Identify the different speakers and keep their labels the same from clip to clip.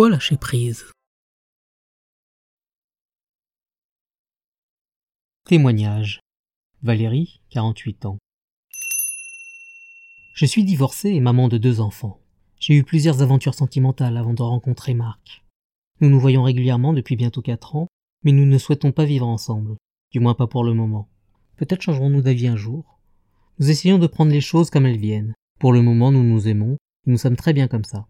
Speaker 1: quoi lâcher prise? Témoignage. Valérie, 48 ans. Je suis divorcée et maman de deux enfants. J'ai eu plusieurs aventures sentimentales avant de rencontrer Marc. Nous nous voyons régulièrement depuis bientôt quatre ans, mais nous ne souhaitons pas vivre ensemble. Du moins pas pour le moment. Peut-être changerons-nous d'avis un jour. Nous essayons de prendre les choses comme elles viennent. Pour le moment, nous nous aimons, et nous sommes très bien comme ça.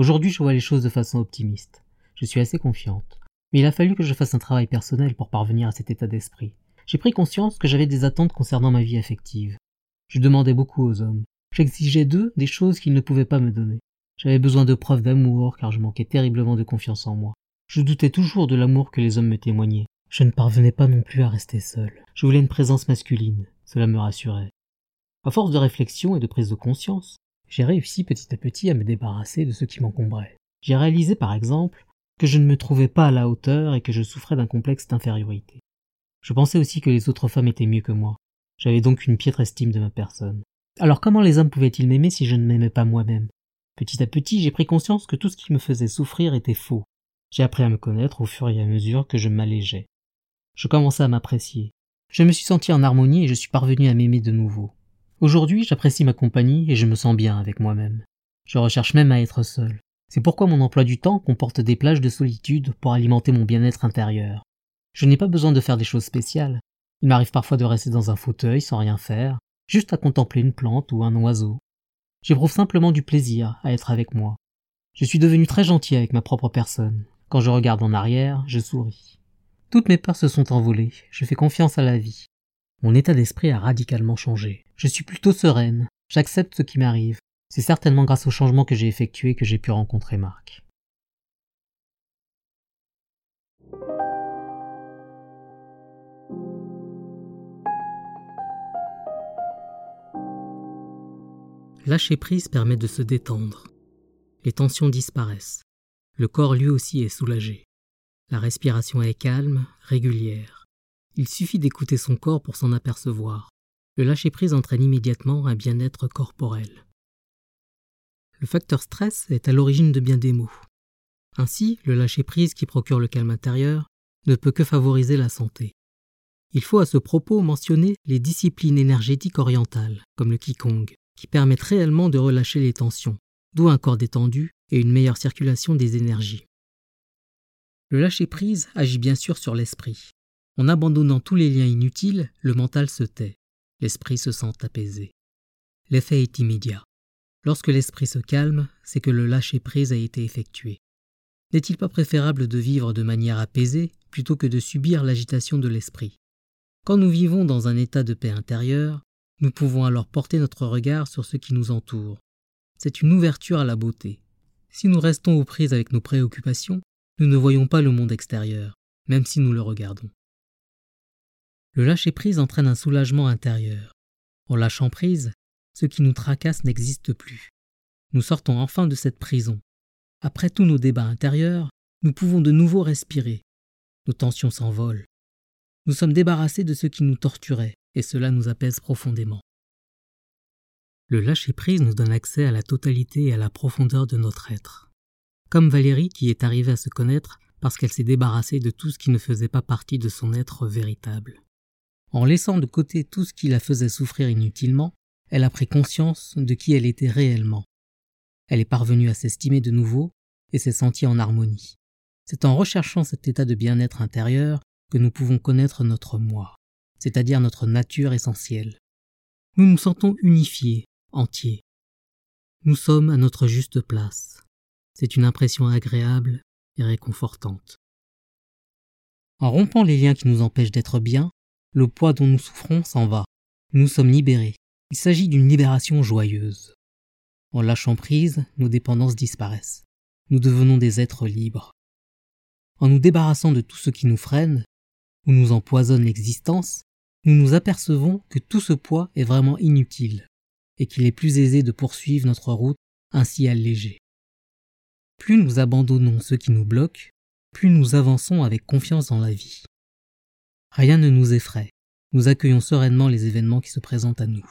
Speaker 1: Aujourd'hui, je vois les choses de façon optimiste. Je suis assez confiante. Mais il a fallu que je fasse un travail personnel pour parvenir à cet état d'esprit. J'ai pris conscience que j'avais des attentes concernant ma vie affective. Je demandais beaucoup aux hommes. J'exigeais d'eux des choses qu'ils ne pouvaient pas me donner. J'avais besoin de preuves d'amour car je manquais terriblement de confiance en moi. Je doutais toujours de l'amour que les hommes me témoignaient. Je ne parvenais pas non plus à rester seul. Je voulais une présence masculine. Cela me rassurait. À force de réflexion et de prise de conscience, j'ai réussi petit à petit à me débarrasser de ce qui m'encombrait. J'ai réalisé par exemple que je ne me trouvais pas à la hauteur et que je souffrais d'un complexe d'infériorité. Je pensais aussi que les autres femmes étaient mieux que moi. J'avais donc une piètre estime de ma personne. Alors comment les hommes pouvaient-ils m'aimer si je ne m'aimais pas moi-même? Petit à petit, j'ai pris conscience que tout ce qui me faisait souffrir était faux. J'ai appris à me connaître au fur et à mesure que je m'allégeais. Je commençais à m'apprécier. Je me suis senti en harmonie et je suis parvenu à m'aimer de nouveau. Aujourd'hui, j'apprécie ma compagnie et je me sens bien avec moi-même. Je recherche même à être seul. C'est pourquoi mon emploi du temps comporte des plages de solitude pour alimenter mon bien-être intérieur. Je n'ai pas besoin de faire des choses spéciales. Il m'arrive parfois de rester dans un fauteuil sans rien faire, juste à contempler une plante ou un oiseau. J'éprouve simplement du plaisir à être avec moi. Je suis devenu très gentil avec ma propre personne. Quand je regarde en arrière, je souris. Toutes mes peurs se sont envolées, je fais confiance à la vie. Mon état d'esprit a radicalement changé. Je suis plutôt sereine. J'accepte ce qui m'arrive. C'est certainement grâce au changement que j'ai effectué que j'ai pu rencontrer Marc. Lâcher prise permet de se détendre. Les tensions disparaissent. Le corps lui aussi est soulagé. La respiration est calme, régulière. Il suffit d'écouter son corps pour s'en apercevoir. Le lâcher-prise entraîne immédiatement un bien-être corporel. Le facteur stress est à l'origine de bien des maux. Ainsi, le lâcher-prise qui procure le calme intérieur ne peut que favoriser la santé. Il faut à ce propos mentionner les disciplines énergétiques orientales, comme le Qigong, qui permettent réellement de relâcher les tensions, d'où un corps détendu et une meilleure circulation des énergies. Le lâcher-prise agit bien sûr sur l'esprit. En abandonnant tous les liens inutiles, le mental se tait, l'esprit se sent apaisé. L'effet est immédiat. Lorsque l'esprit se calme, c'est que le lâcher-prise a été effectué. N'est-il pas préférable de vivre de manière apaisée plutôt que de subir l'agitation de l'esprit? Quand nous vivons dans un état de paix intérieure, nous pouvons alors porter notre regard sur ce qui nous entoure. C'est une ouverture à la beauté. Si nous restons aux prises avec nos préoccupations, nous ne voyons pas le monde extérieur, même si nous le regardons. Le lâcher-prise entraîne un soulagement intérieur. En lâchant prise, ce qui nous tracasse n'existe plus. Nous sortons enfin de cette prison. Après tous nos débats intérieurs, nous pouvons de nouveau respirer. Nos tensions s'envolent. Nous sommes débarrassés de ce qui nous torturait, et cela nous apaise profondément. Le lâcher-prise nous donne accès à la totalité et à la profondeur de notre être. Comme Valérie qui est arrivée à se connaître parce qu'elle s'est débarrassée de tout ce qui ne faisait pas partie de son être véritable. En laissant de côté tout ce qui la faisait souffrir inutilement, elle a pris conscience de qui elle était réellement. Elle est parvenue à s'estimer de nouveau et s'est sentie en harmonie. C'est en recherchant cet état de bien-être intérieur que nous pouvons connaître notre moi, c'est-à-dire notre nature essentielle. Nous nous sentons unifiés, entiers. Nous sommes à notre juste place. C'est une impression agréable et réconfortante. En rompant les liens qui nous empêchent d'être bien, le poids dont nous souffrons s'en va. Nous sommes libérés. Il s'agit d'une libération joyeuse. En lâchant prise, nos dépendances disparaissent. Nous devenons des êtres libres. En nous débarrassant de tout ce qui nous freine, ou nous empoisonne l'existence, nous nous apercevons que tout ce poids est vraiment inutile, et qu'il est plus aisé de poursuivre notre route ainsi allégée. Plus nous abandonnons ce qui nous bloque, plus nous avançons avec confiance dans la vie. Rien ne nous effraie. Nous accueillons sereinement les événements qui se présentent à nous.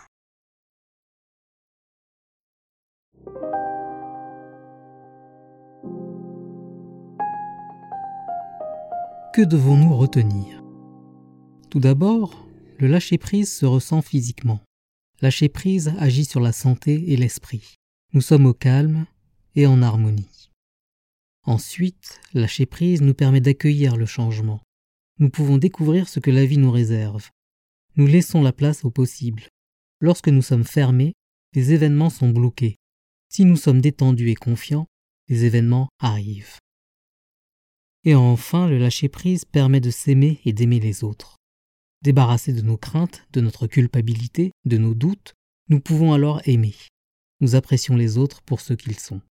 Speaker 1: Que devons-nous retenir? Tout d'abord, le lâcher-prise se ressent physiquement. Lâcher-prise agit sur la santé et l'esprit. Nous sommes au calme et en harmonie. Ensuite, lâcher-prise nous permet d'accueillir le changement. Nous pouvons découvrir ce que la vie nous réserve. Nous laissons la place au possible. Lorsque nous sommes fermés, les événements sont bloqués. Si nous sommes détendus et confiants, les événements arrivent. Et enfin, le lâcher-prise permet de s'aimer et d'aimer les autres. Débarrassés de nos craintes, de notre culpabilité, de nos doutes, nous pouvons alors aimer. Nous apprécions les autres pour ce qu'ils sont.